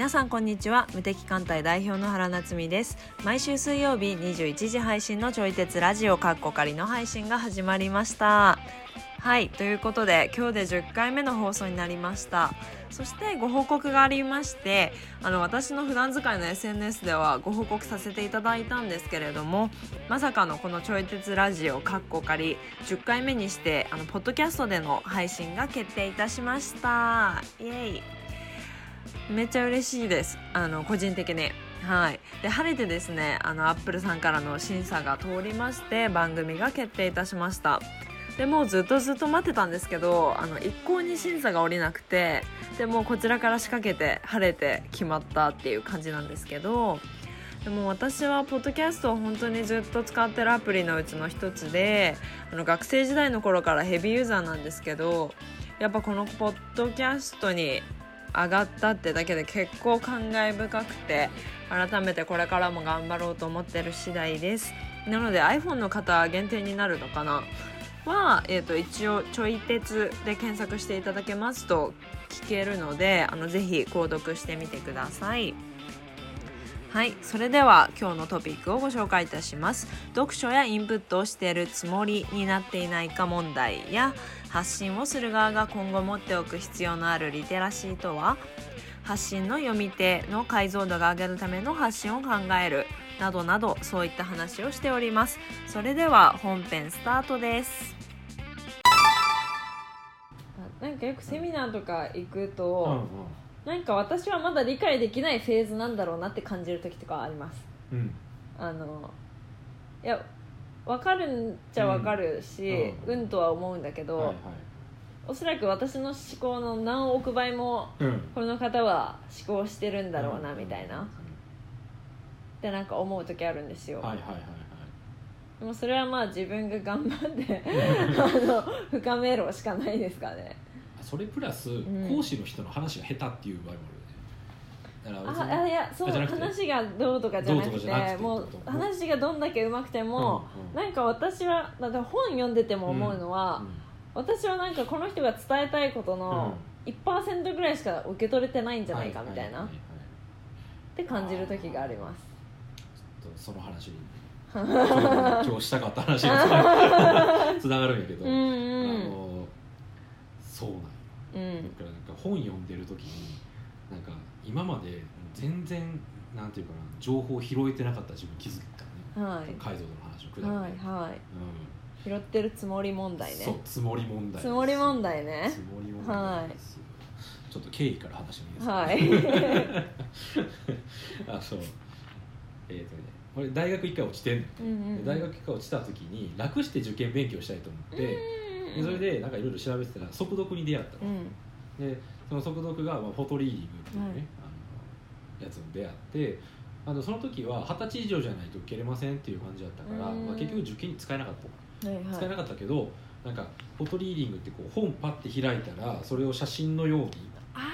皆さんこんにちは。無敵艦隊代表の原夏実です。毎週水曜日21時配信のちょい鉄ラジオカッコ仮の配信が始まりました。はいということで今日で10回目の放送になりました。そしてご報告がありましてあの私の普段使いの SNS ではご報告させていただいたんですけれどもまさかのこのちょい鉄ラジオカッコ仮10回目にしてあのポッドキャストでの配信が決定いたしました。イエイ。めっちゃ嬉しいです。あの個人的に。はい。で晴れてですねあのアップルさんからの審査が通りまして番組が決定いたしました。でもうずっとずっと待ってたんですけどあの一向に審査が下りなくてでもこちらから仕掛けて晴れて決まったっていう感じなんですけどでも私はポッドキャストを本当にずっと使ってるアプリのうちの一つであの学生時代の頃からヘビーユーザーなんですけどやっぱこのポッドキャストに上がったってだけで結構感慨深くて改めてこれからも頑張ろうと思ってる次第です。なので iPhone の方限定になるのかな？は、えー、と一応ちょい鉄で検索していただけますと聞けるのであのぜひ購読してみてください。はいそれでは今日のトピックをご紹介いたします。読書やインプットをしているつもりになっていないか問題や発信をする側が今後持っておく必要のあるリテラシーとは？発信の読み手の解像度が上げるための発信を考える。などなどそういった話をしております。それでは本編スタートです。なんかよくセミナーとか行くと、うんうん。なんか私はまだ理解できないフェーズなんだろうなって感じる時とかあります。うん。あのいや分かるんちゃ分かるし、ううんんとは思うんだけど、はいはい。おそらく私の思考の何億倍もうん。この方は思考してるんだろうなみたいな、うん。ってなんか思う時あるんですよ、はいはいはいはい。でもそれはまあ自分が頑張って あの深めろしかないですかね。それプラスん。講師の人の話が下手っていう場合もあるだからああいやそうあじゃなくて。話がどうとかじゃなどうくてとかじゃなくてもう話がどんだけ上手くても、うんうん。なんか私はだって本読んでても思うのは、私はなんかこの人が伝えたいことの1%ぐらいしか受け取れてないんじゃないかみたいな、ははははって感じる時があります。ちょっとその話に。今 日今日したかった話につながる。つながるんやけど、うんうん。あのそうなんよ。うん。だからなんか本読んでる時になんか今まで全然なんていうかな情報を拾えてなかった自分気づいたのね。はい。解像度の話をくだりはいはい。拾ってるつもり問題ね。そうつもり問題つもり問題ね。つもり問題ですよ、ちょっと経緯から話してもいいですか、はい。あそう。えっ、とね俺大学一回落ちてんの、うんうん大学一回落ちた時に楽して受験勉強したいと思って、でそれでなんかいろいろ調べてたら速読に出会ったの、うん。でその速読が、まあ、フォトリーディングっていうね、やつに出会ってあのその時は二十歳以上じゃないと受けれませんっていう感じだったから、うん。まあ、結局受験に使えなかった。のはいはい。使えなかったけどなんかフォトリーディングってこう本パッて開いたらそれを写真のようにあ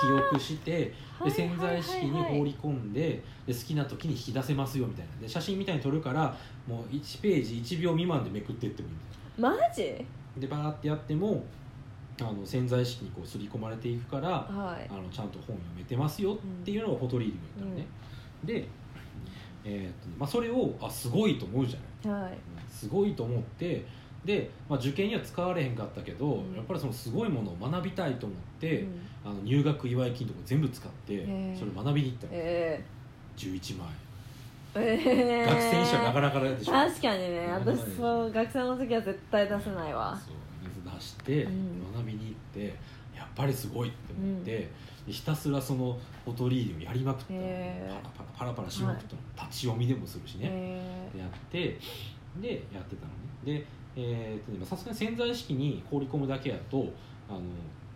記憶してーで潜在意識に放りり込んでで好きな時に引き出せますよみたいな。で写真みたいに撮るからもう1ページ1秒未満でめくってってもいいみたいマジ？なでバーってやってもあの潜在意識にこう刷り込まれていくからはい。あのちゃんと本読めてますよっていうのがフォトリーディングだったのね、で、えーっとねまあ、それをあすごいと思うじゃない？はい。すごいと思ってで、まあ、受験には使われへんかったけど、うん。やっぱりそのすごいものを学びたいと思って、うん。あの入学祝い金とか全部使ってそれ学びに行ったの、え11万ー、えー、円学生にしてはなかなかでしょ。確かにね私そう学生の時は絶対出せないわ。そうしてうん。学びに行ってやっぱりすごいって思って、でひたすらそのフォトリーディングやりまくったパラパラパラパラしまくったの、立ち読みでもするしね、やってでやってたのね。でさすがに潜在意識に放り込むだけやとあの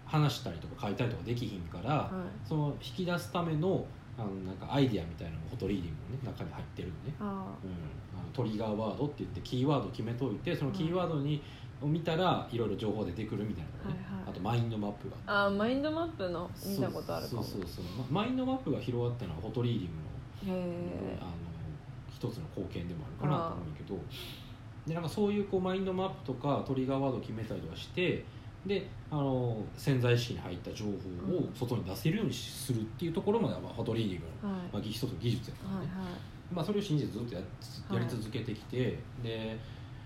話したりとか書いたりとかできひんから、ー、はい。その引き出すためのあのなんかアイデアみたいなのもフォトリーディングの、ね、中に入ってるのね、あうん、あのトリガーワードって言ってキーワード決めといてそのキーワードに、を見たらいろいろ情報出てくるみたいなのね、はいはい。あとマインドマップがあーマインドマップの見たことあるかも。そうそうそう、まマインドマップが広がったのはフォトリーディングのへあの一つの貢献でもあるかなと思うけど。でなんかそういうこうマインドマップとかトリガーワードを決めたりとかしてであの潜在意識に入った情報を外に出せるようにするっていうところまでは、まあ、フォトリーディングの、はい。まあ、一つの技術やったんで、はいはい。まあ、それを信じてずっとややり続けてきて、で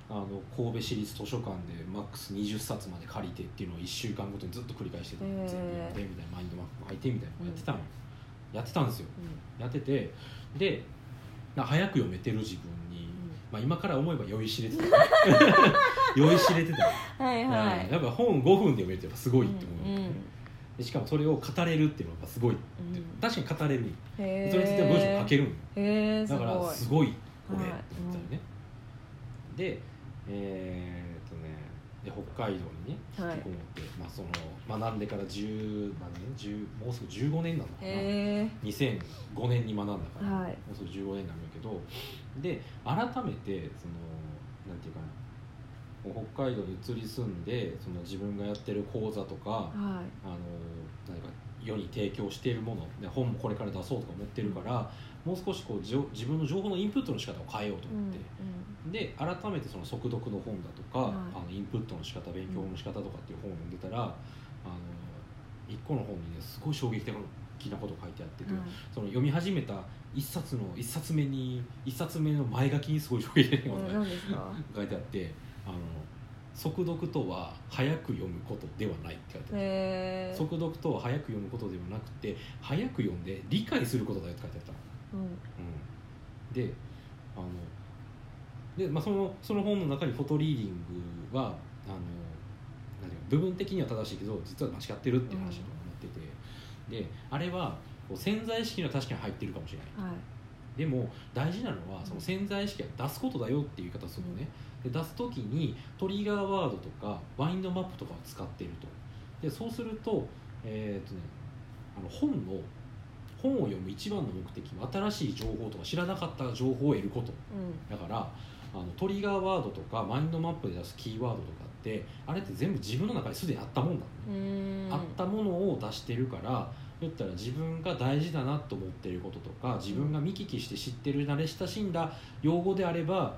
あの神戸市立図書館でマックス20冊まで借りてっていうのを1週間ごとにずっと繰り返してた、へー全部読んでみたいなマインドマップも入ってみたいなのやってたの。よ、やってたんですよ。うやっててでな早く読めてる自分に、まあ、今から思えば酔いしれてた 酔いしれてた、んはいはい。やっぱ本5分で読めるってやっぱすごいって思う、うんうん。でしかもそれを語れるっていうのがやっぱすごいうん。確かに語れる。それについては文章書けるんだからすごいこれはい。って思ったよね、でえーっとねで北海道にね引はいきこもって、まあ、その学んでから10何年？10もうすぐ15年なのかな、へ2005年に学んだから、はい。もうすぐ15年になるんやけど。で改めてそのなんていうかな。北海道に移り住んでその自分がやってる講座とか、ーはい。あの何か世に提供しているもので本もこれから出そうとか思ってるから、もう少しこう自分の情報のインプットの仕方を変えようと思って、で改めてその速読の本だとか、はい。あのインプットの仕方勉強の仕方とかっていう本を読んでたら、あの一個の本にねすごい衝撃的なことが書いてあってて、うん。その読み始めた一冊の一冊目に一冊目の前書きにすごい衝撃的なこと書いてあってあの速読とは早く読むことではないって書いてあって。速読とは早く読むことではなくて早く読んで理解することだよって書いてあったの、うん。うん、であので、まあ、そのその本の中にフォトリーディングはあの部分的には正しいけど実は間違ってるっていう話を思ってて、であれはこう潜在意識には確かに入ってるかもしれない。はい。でも大事なのはその潜在意識は出すことだよっていう言い方をするのね、で出す時にトリガーワードとかマインドマップとかを使っていると。でそうすると,、えーとね、あの本の本を読む一番の目的は新しい情報とか知らなかった情報を得ること。だからあのトリガーワードとかマインドマップで出すキーワードとかってあれって全部自分の中にすでにあったもんなのね、うん。あったものを出してるから言ったら自分が大事だなと思ってることとか自分が見聞きして知ってる慣れ親しんだ用語であれば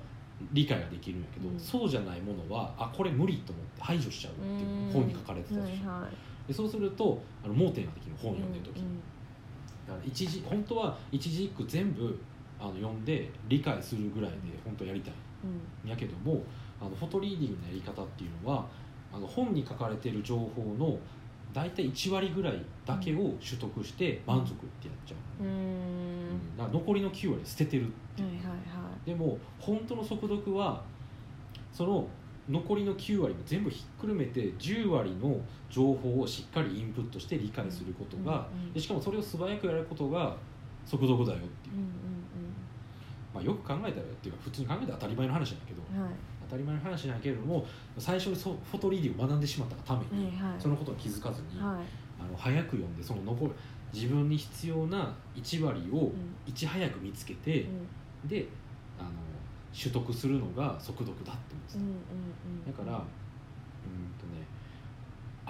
理解ができるんやけど、うん。そうじゃないものはあこれ無理と思って排除しちゃうっていう本に書かれてたでしょ、はいはい。でそうするとあの盲点ができる本を読んでる時に、うんだから一時本当は一字一句全部あの読んで理解するぐらいで本当やりたい。うんんやけどもあのフォトリーディングのやり方っていうのはあの本に書かれてる情報の大体1割ぐらいだけを取得して満足ってやっちゃう、うん。うん。だから残りの9割捨ててるっていう、はいはいはでも本当の速読はその残りの9割も全部ひっくるめて10割の情報をしっかりインプットして理解することが、うんうんでしかもそれを素早くやることが速読だよっていう、うんうんまあ、よく考えたらっていうか普通に考えたら当たり前の話なんだけど、うんはい。当たり前の話なんだけれども最初にそフォトリーディングを学んでしまったがために、はいはい。そのことに気づかずに、はい。あの早く読んでその残る自分に必要な1割をうん。いち早く見つけて、うん。であの取得するのが速読だって思ってた、うんうんうんだからうんとね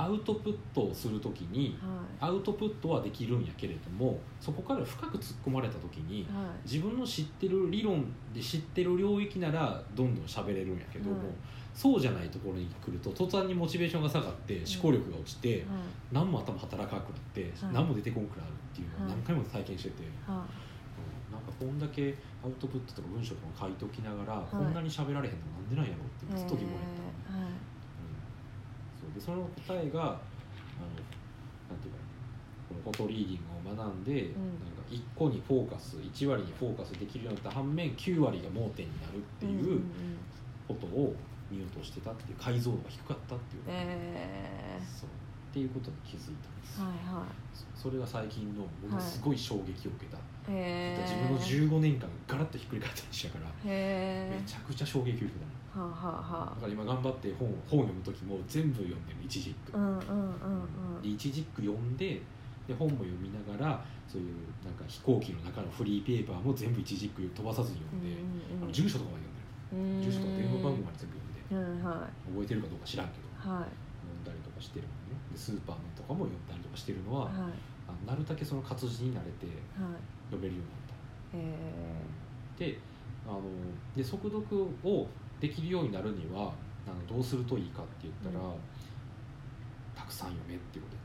アウトプットをするときにはアウトプットはできるんやけれどもそこから深く突っ込まれたときにいはい。自分の知ってる理論で知ってる領域ならどんどん喋れるんやけども、はい。そうじゃないところに来ると途端にモチベーションが下がって思考力が落ちて、はい。何も頭働かなくなって、何も出てこんくなるっていうのを何回も体験してて、なんかこんだけアウトプットとか文章とか書いときながら、い。こんなに喋られへんのなんでなんやろっていずっと疑問やった、えー。はいでその答えがあのなんていうかこのフォトリーディングを学んで、うん。なんか1個にフォーカス1割にフォーカスできるようになった反面9割が盲点になるっていうことを見落としてたっていう解像度が低かったっていう,、えそう。っていうことに気づいたんです、ーはいはい。そそれが最近のものすごい衝撃を受けた、へ自分の15年間ガラッとひっくり返った話やから、へめちゃくちゃ衝撃を受けた。のはあはあはだから今頑張って本本を読む時も全部読んでる一字一句、あうんうんうんうん。で一字一句読んでで本も読みながらそういうなんか飛行機の中のフリーペーパーも全部一字一句飛ばさずに読んで、あの住所とかまで読んでる。住所とか電話番号まで全部読んでうんはい。覚えてるかどうか知らんけどはい。読んだりとかしてるのね。でスーパーのとかも読んだりとかしてるのは、はい。あのなるだけその活字に慣れてはい。読めるようになった。えであので速読をできるようになるにはあのどうするといいかって言ったら、うん。たくさん読めっていうことやっ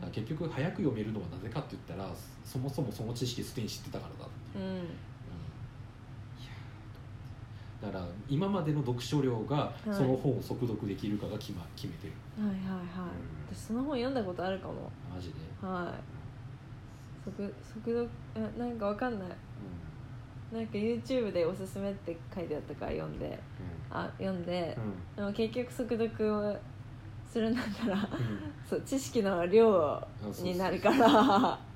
ただから結局早く読めるのはなぜかって言ったらそもそもその知識すでに知ってたからだっていう、うん。だから今までの読書量がい。その本を速読できるかが決,、ま、決めてる。はいはいはい。私その本読んだことあるかも。マジで、はい。速速読あなんかわかんない。うんなんか YouTube でおすすめって書いてあったから読んで。あ読んで。でも結局速読をするんだったらうん。そう知識の量になるから。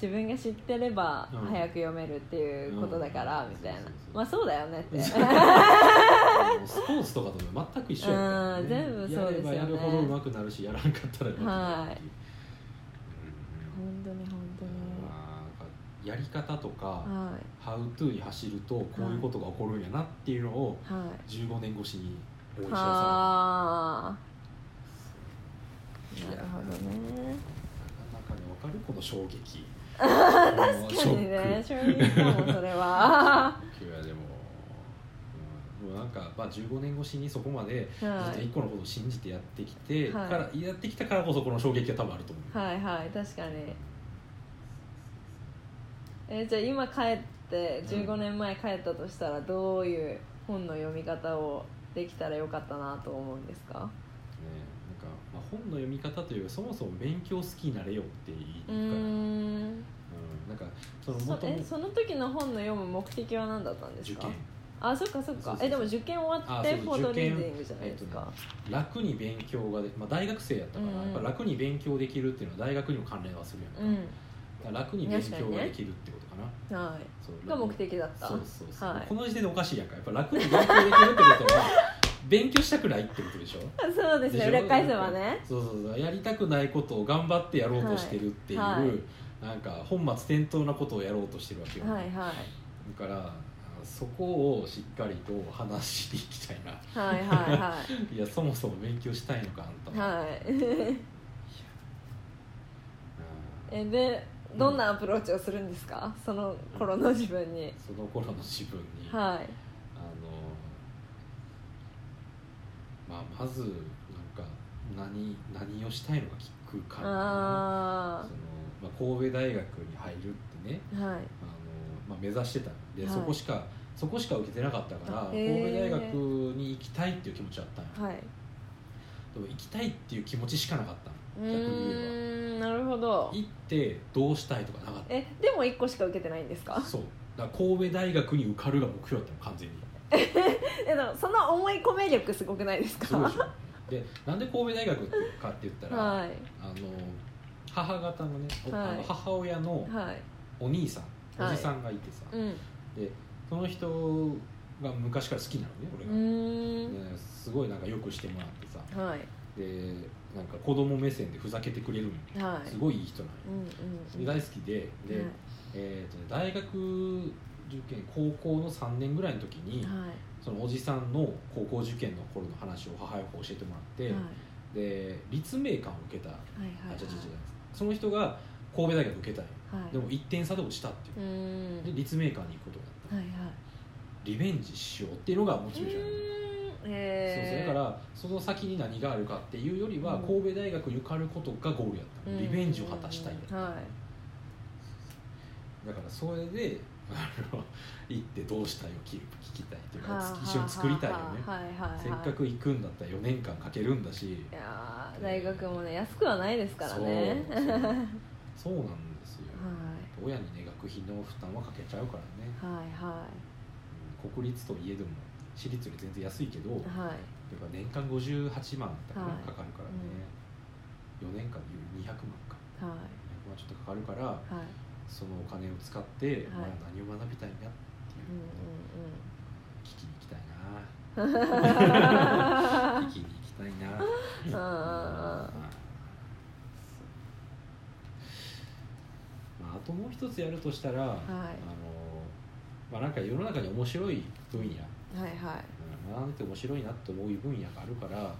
自分が知ってればうん。早く読めるっていうことだからうん。みたいな。まあそうだよねって。スポーツとかと全く一緒やから、うん全部そうですよね。やればやるほど上手くなるしやらんかったら上手くなるっていう、本当に本当うんに。まあやり方とか、はハウトゥーに走るとこういうことが起こるんやなっていうのをいはい。15年越しに思い知らさはあ。れるなるほどね。なかなかね分かるこの衝撃。確かにね衝撃かもそれは。いやでも、もなんか、まあ、15年越しにそこまでずっ一個のことを信じてやってきて、はい。からやってきたからこそこの衝撃が多分あると思う、はいはい確かにえじゃあ今帰って15年前帰ったとしたらどういう本の読み方をできたらよかったなと思うんですか？ね、なんか、まあ、本の読み方というそもそも勉強好きになれよって言うから、うん。なんかそのそ元々えその時の本の読む目的は何だったんですか？受験。あそっかそっか。えでも受験終わってフォートリーディングじゃないですか、楽に勉強がで、まあ、大学生やったから、うん。やっぱ楽に勉強できるっていうのは大学にも関連はするやんか,、うん楽に勉強ができるってことかな、はいが目的だった。そうそうそう、はい。この時点でおかしいやんか。やっぱ楽に勉強できるってことは 勉強したくないってことでしょ？そうですね裏返せばね。そうそうそう。やりたくないことを頑張ってやろうとしてるっていう、はい。はい。なんか本末転倒なことをやろうとしてるわけよ、はいはい。だからあそこをしっかりと話しに行きたいな。はいはいはい。やそもそも勉強したいのかあんたは、いはい。うんえでどんなアプローチをするんですか？その頃の自分に。その頃の自分に、はい。あのまあ、まずなんか何何をしたいのか聞くからあその、まあ、神戸大学に入るってね。あはい。あの、まあ、目指してたんで、はい。そこしかそこしか受けてなかったからあ神戸大学に行きたいっていう気持ちだったんよ。はい。でも行きたいっていう気持ちしかなかった逆に言えーんなるほど。ば行ってどうしたいとかなかっえでも1個しか受けてないんですか？たそう。だから神戸大学に受かるが目標だったの完全に。えでもその思い込め力すごくないですか？すごいでしょ。でなんで神戸大学かって言ったら、はい。あの母方のね、おはい。あの母親のはい。お兄さん、はい。おじさんがいてさ、うん。でその人が昔から好きなのね俺うが、すごいなんかよくしてもらってさ。はいでなんか子供目線でふざけてくれるんよはい。すごいいい人なんうんで大好きで。で、はい。えーとね、大学受験高校の3年ぐらいの時に、はい。そのおじさんの高校受験の頃の話を母親が教えてもらって、はい。で立命館を受けた、あ違う違う違うその人が神戸大学受けたんよ。はい。でも1点差で落ちたっていう。で立命館に行くことになった、リベンジしようっていうのがモチベーションへだからその先に何があるかっていうよりはうん。神戸大学に受かることがゴールやった。の、リベンジを果たしたいやった、はい。だからそれで あの行ってどうしたいを聞聞きたいっていうか、はあ一緒に作りたいよね、はいはいはい。せっかく行くんだったら4年間かけるんだし。いやー大学もね安くはないですからね。そうはい そうなんですよ、親にね学費の負担はかけちゃうからね、はいはうん国立といえども私立より全然安いけど、いはい。やっぱ年間58万だから、はい。かかるからね、4年間で200万か。はい。200万ちょっとかかるからはい。そのお金を使って、はい。まあ、何を学びたいんだっていうう、んうん聞きに行きたいな。う ん聞きに行きたいな。うんうんまあ、あともう一つやるとしたら、あのまあ、なんか世の中に面白い分野、はいはい。うんて面白いなって思う分野があるから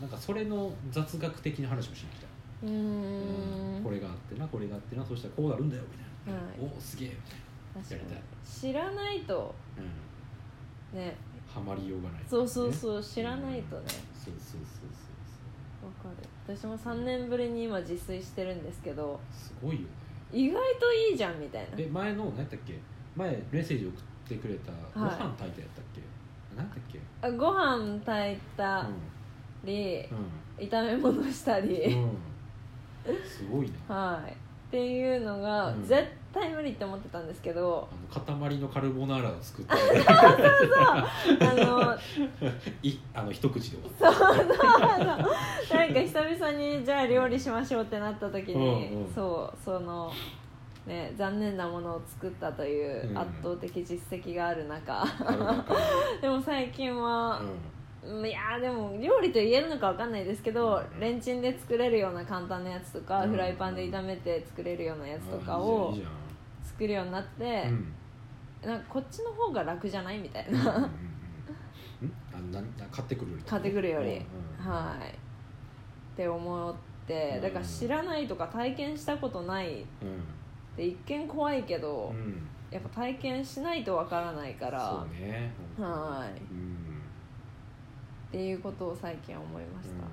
なんかそれの雑学的な話をしに来た、うーん。これがあってなこれがあってなそしたらこうなるんだよみたいな、はい。おおすげえ。みたい確かに。やりたい。知らないと。な、うん、ね。ハマりようがない、そうそううそう知らないとね。そうそうそうそうる。私も3年ぶりに今自炊してるんですけど。すごいよね。意外といいじゃんみたいな。え前の何やったっけ？前メッセージ送ってくれたご飯炊いたやったっけ、何やったっけ？あご飯炊いたり、炒め物したり、うん、うん、すごいな はい。っていうのが、うん。絶対無理って思ってたんですけど。あの塊のカルボナーラを作って あの いあの一口で終わっそうそうそう。なんか久々にじゃあ料理しましょうってなった時に、うんうん。そうそのね残念なものを作ったといううん。圧倒的実績がある中、たカルボナーでも最近はラ、うん。うんいやーでも料理と言えるのかわかんないですけどうん。レンチンで作れるような簡単なやつとか、うん。フライパンで炒めて作れるようなやつとかあを作るようになってなんかこっちの方が楽じゃないみたいうんうんうんなうん？あなな買ってくるより買ってくるより、うんうんはい。って思ってうん。だから知らないとか体験したことないっうて一見怖いけど、んうん。やっぱ体験しないとわからないから。そうねはい。うんっていうことを最近思いました、うんうん。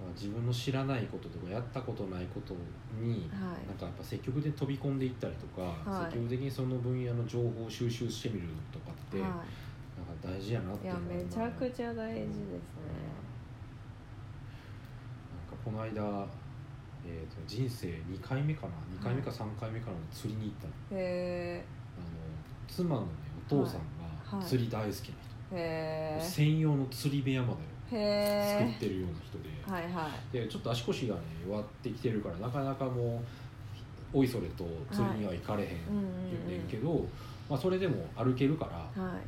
まあ自分の知らないこととかやったことないことに、はい。なんかやっぱ積極的に飛び込んでいったりとか、はい。積極的にその分野の情報を収集してみるとかって、なんかは大事やなっい、いやていうのはめちゃくちゃ大事ですね、なんかこの間、えー、と人生2回目かな？2回目か3回目かなの釣りに行ったの。へあの妻のねお父さんが釣り大好きな人、えへ専用の釣り部屋まえでへえ作ってるような人で、はいはい。でちょっと足腰がね弱ってきてるからなかなかもうおいそれと釣りには行かれへんうんうんうんねん。けど、まあ、それでも歩けるからあのはいも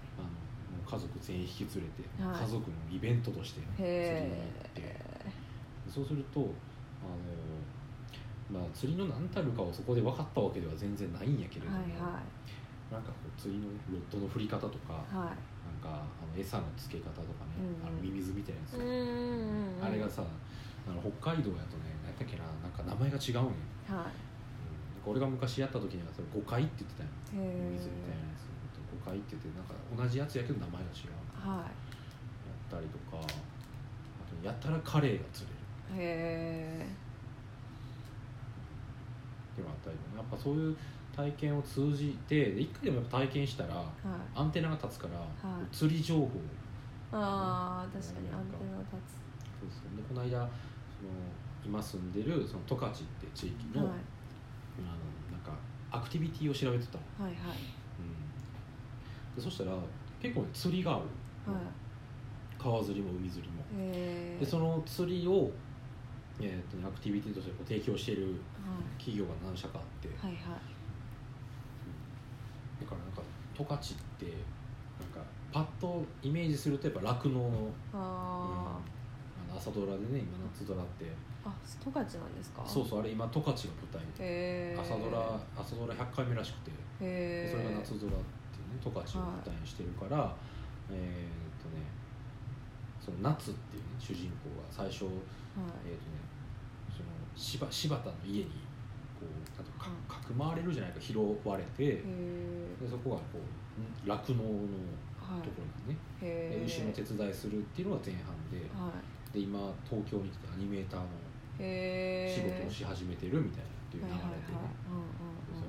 う家族全員引き連れて、はい。家族のイベントとして釣りに行へって。えそうするとあの、まあ、釣りの何たるかをそこで分かったわけでは全然ないんやけれども、はいはなんかこう釣りのロッドの振り方とか、い。はなんかあの餌の付け方とかね、うんうん。あのミミズみたいなやつ、いうんうんうんあれがさあの北海道やとね何やったっけななんか名前が違うんや、はうん、俺が昔やった時にはそれ誤解って言ってたよミミズみたいなやつ。誤解って言ってなんか同じやつやけど名前が違う。はやったりとかあとやったらカレイが釣れる。いへえっていうのがあったりとかやっぱそういう体験を通じてで一回でもやっぱ体験したらはい。アンテナが立つから、はい。釣り情報。ああ確かにアンテナ立そうそう。でこの間その今住んでるその十勝って地域の,、つはい。あのなんかアクティビティを調べてたの、はいはい。うん、でそしたら結構ね釣りがあるはい。川釣りも海釣りも。でその釣りを、えー、とアクティビティとしてこう提供しているは企業が何社かあって、いはいはい。だからなんか十勝ってなんかパッとイメージするとやっぱ酪農の,、うん、ああの朝ドラでね今夏ドラって。ーあ十勝なんですか？そうそうあれ今十勝が舞台で。朝ドラ朝ドラ100回目らしくて。それが夏ドラっていうね十勝を舞台にしてるから、えーっとねその夏っていうね主人公が最初はい。えーとね、その柴柴田の家にこうなん。かかかくまわれるじゃないか拾われてでそこがこう酪農のはいところにね、で牛の手伝いするっていうのが前半で。はい。で今東京に来てアニメーターの仕事をし始めてるみたいなっていう流れで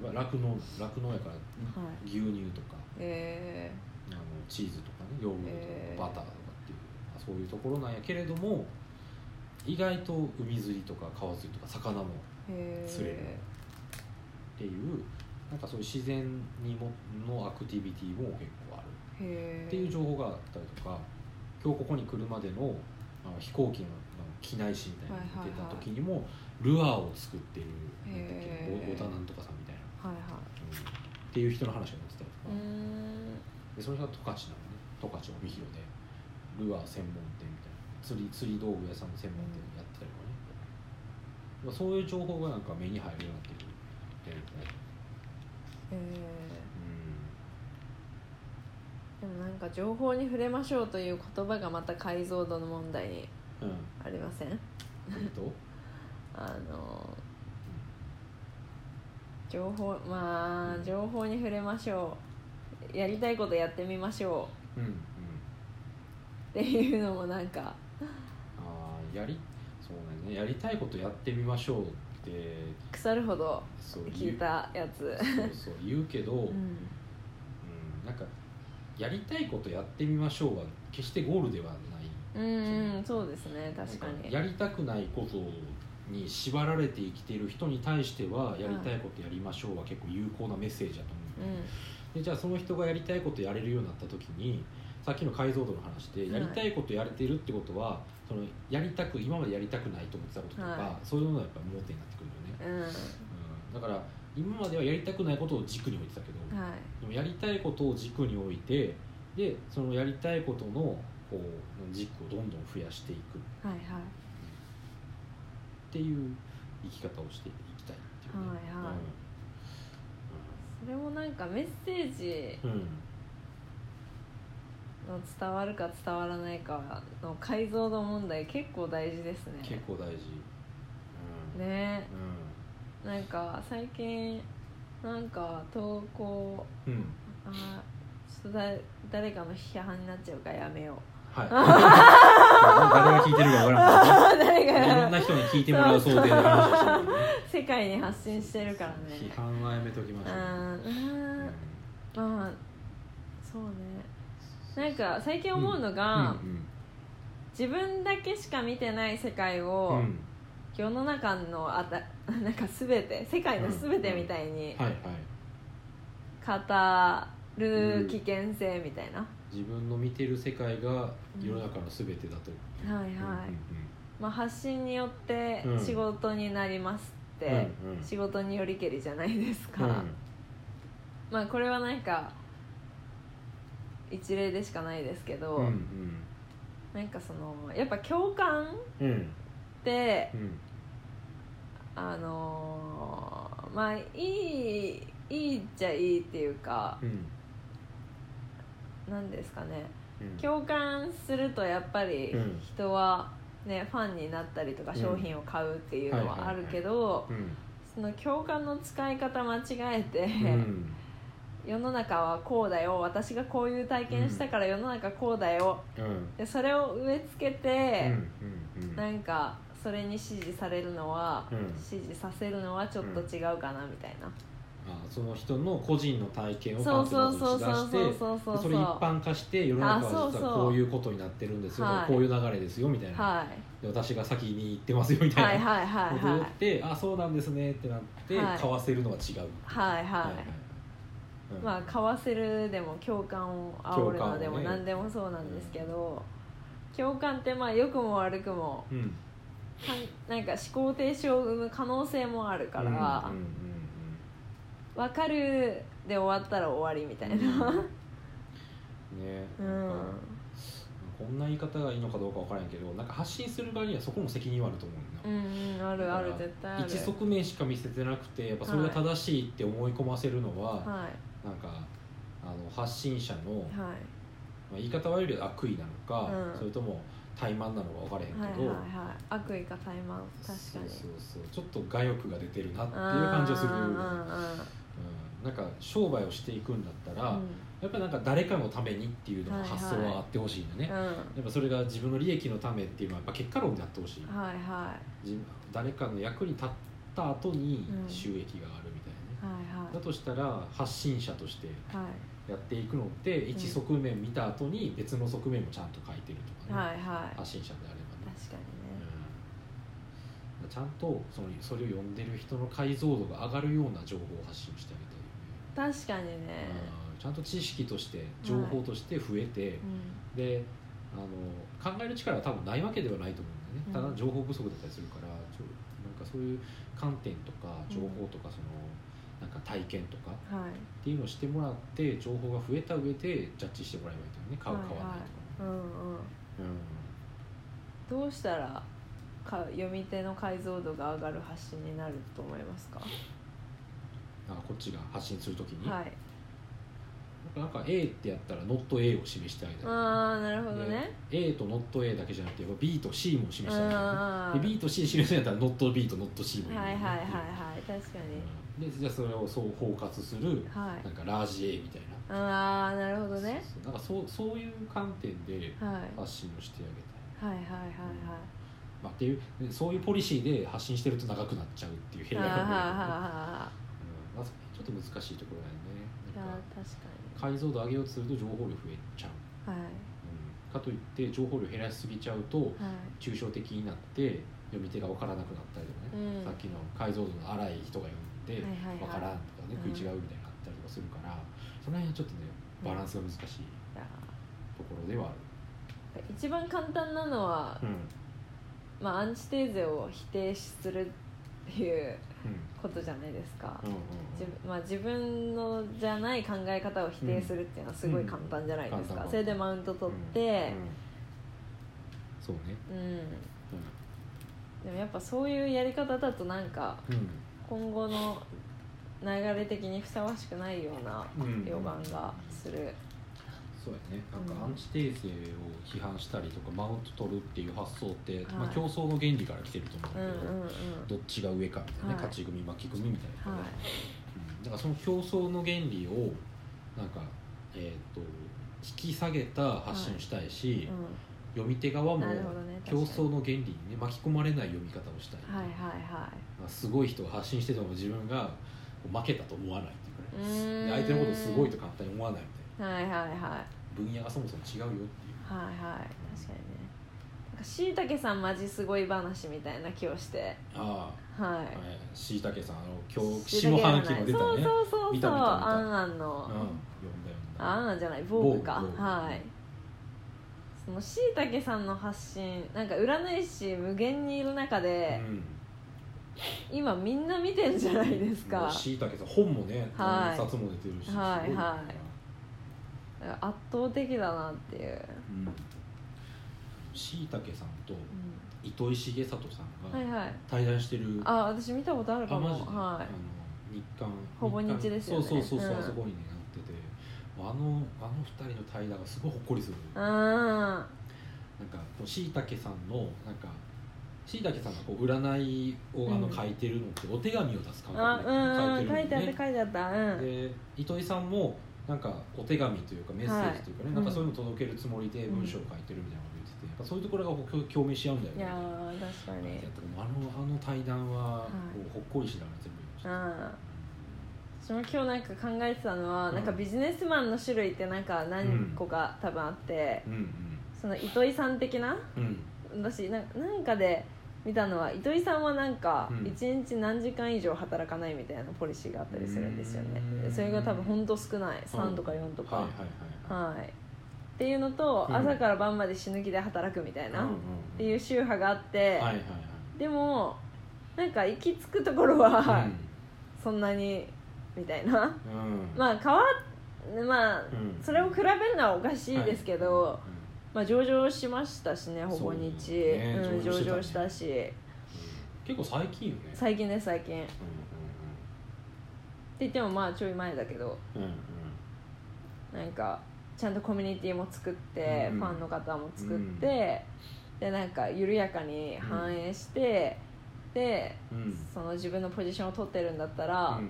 ね。酪農酪農やからはい。牛乳とかあのチーズとかねヨーグルトとかバターとかっていう、まあそういうところなんやけれども意外と海釣りとか川釣りとか魚も釣れるっていうなんかそういう自然にものアクティビティも結構ある。っていう情報があったりとか今日ここに来るまでのあの飛行機の機内紙みたいなのを見てた時にも、ルアーを作ってる小田なんとかさんみたいな、はいはうん。っていう人の話が載ってたりとか、でそれが十勝なのね。十勝帯広で。ルアー専門店みたいな釣り釣り道具屋さんの専門店やってたりとかね、まあそういう情報がなんか目に入るようになってるっていうかへえうん。でもなんか情報に触れましょうという言葉がまた解像度の問題にうん。ありません？えっと？あの情報まあ情報に触れましょう。やりたいことやってみましょう。んうん。うっていうのもなんかやりそうだね。やりたいことやってみましょうって。腐るほどそう聞いたやつ。そうそう言うけど、うん。うんなんかやりたいことやってみましょうは決してゴールではない。うんうんそうですね確かに。やりたくないことに縛られて生きている人に対してはやりたいことやりましょうは結構有効なメッセージだと思う、うでじゃあその人がやりたいことやれるようになった時にさっきの解像度の話ではい。やりたいことやれてるってことは、そのやりたく今までやりたくないと思ってたこととか、はそういうのがやっぱ盲点になってくるよね、んうん。うん、だから今まではやりたくないことを軸に置いてたけど、はい。でもやりたいことを軸に置いてでそのやりたいことのこう軸をどんどん増やしていく。っはいはい。ていう生き方をしていきたいっていうね、はいはい。それもなんかメッセージうんうんの伝わるか伝わらないかの解像度問題結構大事ですね。結構大事、うん。ね。なんか最近なんか投稿うん、うん、あちょっとだ誰かの批判になっちゃうからやめよう。はい。誰が聞いてるかわからん誰けどいろんがな人に聞いてもらう想定でしてるのね。世界に発信してるからね。批判はやめときましょう、うん。うん。まあそうねなんか最近思うのが、うん自分だけしか見てない世界うを、んうん。世の中のあた なんか全て世界の全てみたいに語る危険性みたいな、自分の見てる世界が世の中の全てだと、はいはい、まあ、発信によってうん。仕事になりますって、うんうん。仕事によりけりじゃないですか、うん。まあこれはなんか一例でしかないですけど、うんうん。なんかそのやっぱ共感っうん。てうん。あのーまあいいいいっちゃいいっていうかうん。なんですかね。うん。共感するとやっぱりうん。人は、ね、ファンになったりとかうん商品を買うっていうのはあるけどうん。その共感の使い方間違えて、うん世の中はこうだよ私がこういう体験したから世の中こうだよ。うん。でそれを植え付けて、なんかそれに支持されるのは、うん。支持させるのはちょっと違うかなみたいな、あその人の個人の体験をそうパンとそうそう打ち出してそうそうそうそうでそれ一般化して世の中は実はこういうことになってるんですよ、はい。こういう流れですよみたいな、はい。で私が先に言ってますよみたいな。はいはいはいことを言はい。って、あそうなんですねってなって、はい。買わせるのは違う。はいはい、うん。まあ買わせるでも共感を煽るのでも何でもそうなんですけど、共感ってまあ良くも悪くもうん。なんか思考停止を生む可能性もあるから、う分かるで終わったら終わりみたいな、ねうなんこんな言い方がいいのかどうかわからんけどなんか発信する側にはそこも責任はあると思ううんんうんあるある絶対ある。一側面しか見せてなくてやっぱそれが正しいって思い込ませるのは、はいなんかあの発信者の、まはい。あ、言い方悪いけど悪意なのか、うん。それとも怠慢なのか分からへんけど、はいはいはい。悪意か怠慢。確かに。そうそうそう。ちょっと我欲が出てるなっていう感じがする、うんうんうんうん。なんか商売をしていくんだったら、うん。やっぱりなんか誰かのためにっていうのが発想はあってほしいんだね、うん。やっぱそれが自分の利益のためっていうのはやっぱ結果論であってほしい、はいは自分誰かの役に立った後にうん。収益があるみたいなね、いはい。だとしたら発信者としてはい。やっていくのって一側面見た後に別の側面もちゃんと書いてるとかね、はいはい。発信者であればね、確かにね。うん、ちゃんとそのそれを読んでる人の解像度が上がるような情報を発信してあげたいよね、確かにね。うん。ちゃんと知識として情報として増えて、うん。であの考える力は多分ないわけではないと思うんだよね、うん。ただ情報不足だったりするからちょなんかそういう観点とか情報とかその、なんか体験とかはい。っていうのをしてもらって情報が増えた上でジャッジしてもらえばいいとね。買う買わないとかね、うんうん。どうしたらか読み手の解像度が上がる発信になると思いますか？うん、なんかこっちが発信するときに、はいなんか A ってやったら not A を示してあげたりああなるほどね。で A と not A だけじゃなくて B と C も示してあげたうんりで B と C 示すんやったら not B と not C もいるはいはいはいはい確かに。うん。でじゃあそれをそう包括するはい。なんかラージ A みたいな。ああなるほどね。そうなんかそうそういう観点ではい。発信をしてあげたい。はいはいはいはい。まあ、っていうでそういうポリシーで発信してると長くなっちゃうっていう弊害がはある、うん。まあ、ちょっと難しいところだよねや確か解像度上げようとすると情報量増えちゃう、にはい。うん、かといって情報量減らしすぎちゃうとはい。抽象的になって読み手が分からなくなったりとかね、うん。さっきの解像度の荒い人が読んで分からんとかね、うん。食い違うみたいになったりとかするからその辺はちょっとねバランスが難しいところではあ一番簡単なのはる、うん。まあ、アンチテーゼを否定するっていうことじゃないですか、うん。うん自分まあ、自分のじゃない考え方を否定するっていうのはすごい簡単じゃないですか、うん。簡単それでマウント取って。うん。うん。そうね。うん、でもやっぱそういうやり方だとなんかうん、うん今後の流れ的にふさわしくないようなうん。予感がする、そうやね。なん。うんかアンチテーゼを批判したりとかマウント取るっていう発想って、まあ、はい競争の原理から来てると思ううん、けど、どっちが上かみたいなね、はい。勝ち組負け組みたいな、はい。うん。だからその競争の原理をなんか、えー、と引き下げた発信をしたいし、読み手側も競争の原理に、ね、巻き込まれない読み方をしたい、はいはいはまあ、すごい人が発信してても自分が負けたと思わないっていうで相手のことをすごいと簡単に思わないみはいはいはい。な分野がそもそも違うよっていう。はいはい。確かにね。なんかしいたけさんマジすごい話みたいな気をして。ああ。はい。しいたけさんあの今日下半期も出たね。そうそうそうそう。見た見た見たあんあんの、うん、読んだ読んだ。あんあんじゃない防具か。はい。そのしいたけさんの発信なんか占い師無限にいる中で、うん。今みんな見てんじゃないですか。しいたけさん本もねはい。何冊も出てるしはいはい圧倒的だなっていう、うん。しいたけさんとう糸井重里さんん、はいがはい。対談してるあ私見たことあるかも。あマジ？で、あはの日刊ほぼ日刊ですよね。そうそうそうそう、うん。あそこにねなってて。あのあの二人の対談がすごいほっこりするいうん。なんかしいたけさんのなんかしいたけさんがこう占いをあのうん書いてるのってお手紙を出す感あ覚うんうん。書いてあったで書いてるんで、ね、書いてあった。うん。で糸井さんもなんかお手紙というかメッセージというかね、はい。なんかそういうの届けるつもりで文章を書いてるみたいなこと言ってて、やっぱそういうところがこう共鳴し合うんだよね。いやー確かに。あのあの対談ははい。こうほっこりしながら全部読みました、うん私も今日なんか考えてたのは、うん。なんかビジネスマンの種類ってなんか何個か多分あって、うん。その糸井さん的な？うん。うん私ななんかで見たのは糸井さんはなんかうん。1日何時間以上働かないみたいなポリシーがあったりするんですよね。うん。それが多分本当少ない。3とか4とか、はいはいはいはい。っていうのと、うん。朝から晩まで死ぬ気で働くみたいな、うんうんっていう宗派があって、はいはいはい。でもなんか行き着くところは、うん。そんなにみたいな。うん。まあ変わっまあ、うん。それを比べるのはおかしいですけど、はいまあ上場しましたしねほぼ日、ね。うん、上場してたし。結構最近よね。最近です最近。ってう言ってもまあちょい前だけど。んうんうん。うんなんかちゃんとコミュニティも作って、うんファンの方も作って、でなんか緩やかに反映して、でうん。その自分のポジションを取ってるんだったら、うん。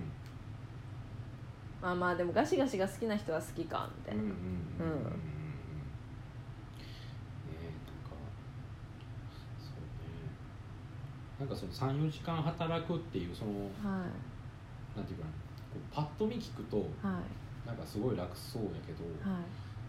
まあまあでもガシガシが好きな人は好きかみたいな、うんかそうねなんかその34時間働くっていうそのはなんていうかなこうパッと見聞くといはい。なんかすごい楽そうやけど、は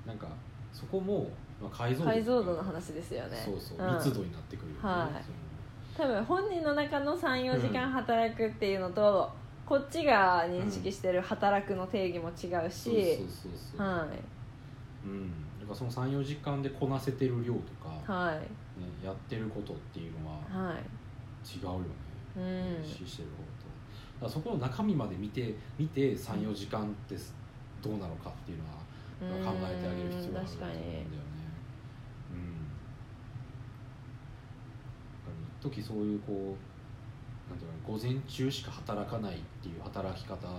なんかそこも、まあ、解像い解像度の話ですよね。そうそう、ん。密度になってくるよね、はい。多分本人の中の34時間働くっていうのと、こっちが認識してる働くの定義も違うし、そうそうそうそう、はい。うん、だからその34時間でこなせてる量とか、はい。ね、やってることっていうのははい違うよね、うん。実施してる方と。だそこの中身まで見て見て34時間ってどうなのかっていうのは考えてあげる必要があると思うんだよね。うん一時そういうこうなんていうかな午前中しか働かないっていう働き方を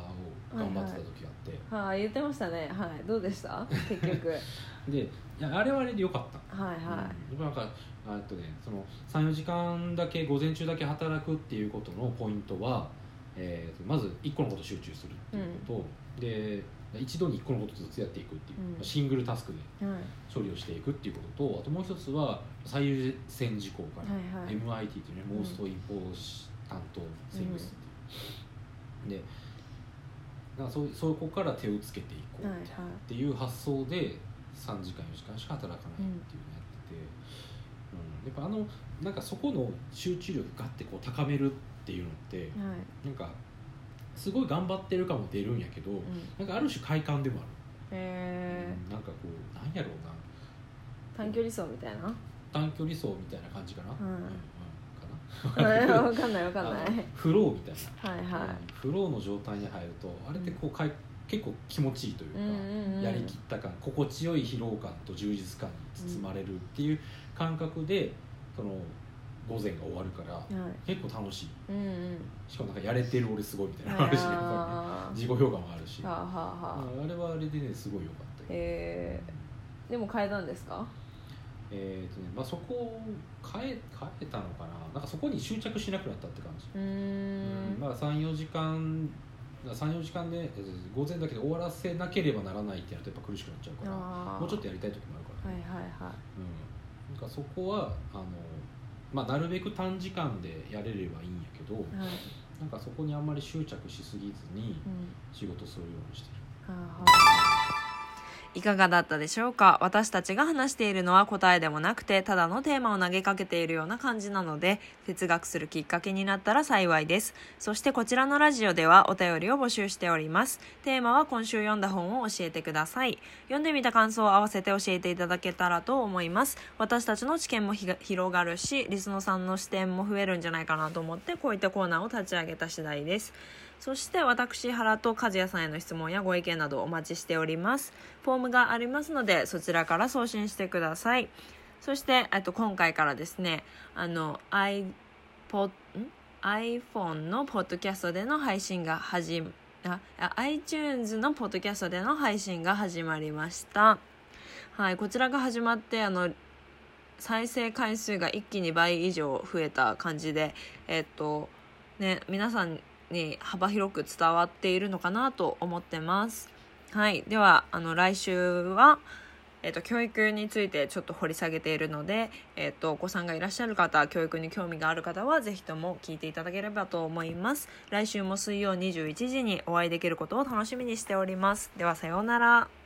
頑張ってた時があって、はい言ってましたね。はい。どうでした？結局。は いでいやあれはあれでよかった。はい、うん、なんかあとねその34時間だけ午前中だけ働くっていうことのポイントは、えーとまず1個のことを集中するっていうこと、で一度に一個のことずつやっていくっていう、うん。シングルタスクではい。処理をしていくっていうこととあともう一つは最優先事項から、はいはい。MIT っていうね、うんモーストインポータントセングスっていう、でなんかそうそこから手をつけていこうっていう発想で3時間4時間しか働かないっていうのをやってて、うん、やっぱあのなんかそこの集中力ガッてこう高めるっていうのってはい。なんかすごい頑張ってる感も出るんやけど、うん。なんかある種快感でもある、へうん。なんかこうなんやろうな。ー短距離走みたいな？短距離走みたいな感じかな、うんわかんないわかんないフローみたいな。はいはい。うん。フローの状態に入るとあれってこうかい結構気持ちいいというか、うんうんうん。やりきった感心地よい疲労感と充実感に包まれるっていう感覚でその午前が終わるからはい。結構楽しい。うんうん。しかもなんかやれてる俺すごいみたいなのあるしね自己評価もあるし、あはあはあ。あれはあれでねすごい良かったよ。へえでも変えたんですか？えーとねまあ、そこを変え変えたのかな。なんかそこに執着しなくなったって感じ、うーん。まあ、34時間34時間でえー午前だけで終わらせなければならないってやるとやっぱ苦しくなっちゃうから。もうちょっとやりたい時もあるから、はいはいはい。うん、なんかそこはあの、まあ、なるべく短時間でやれればいいんやけどはい。なんかそこにあんまり執着しすぎずにうん。仕事するようにしてる、あいかがだったでしょうか？私たちが話しているのは答えでもなくてただのテーマを投げかけているような感じなので哲学するきっかけになったら幸いです。そしてこちらのラジオではお便りを募集しております。テーマは今週読んだ本を教えてください。読んでみた感想を合わせて教えていただけたらと思います。私たちの知見もひが広がるしリスノさんの視点も増えるんじゃないかなと思ってこういったコーナーを立ち上げた次第です。そして私原と和也さんへの質問やご意見などお待ちしております。フォームがありますのでそちらから送信してください。そしてえっと今回からですねあの iPod iPhone のポッドキャストでの配信が始まああ iTunes のポッドキャストでの配信が始まりました。はいこちらが始まってあの再生回数が一気に倍以上増えた感じでえっとね皆さんに幅広く伝わっているのかなと思ってます。はい。ではあの来週はえっと教育についてちょっと掘り下げているので、えっとお子さんがいらっしゃる方教育に興味がある方はぜひとも聞いていただければと思います。来週も水曜21時にお会いできることを楽しみにしております。ではさようなら。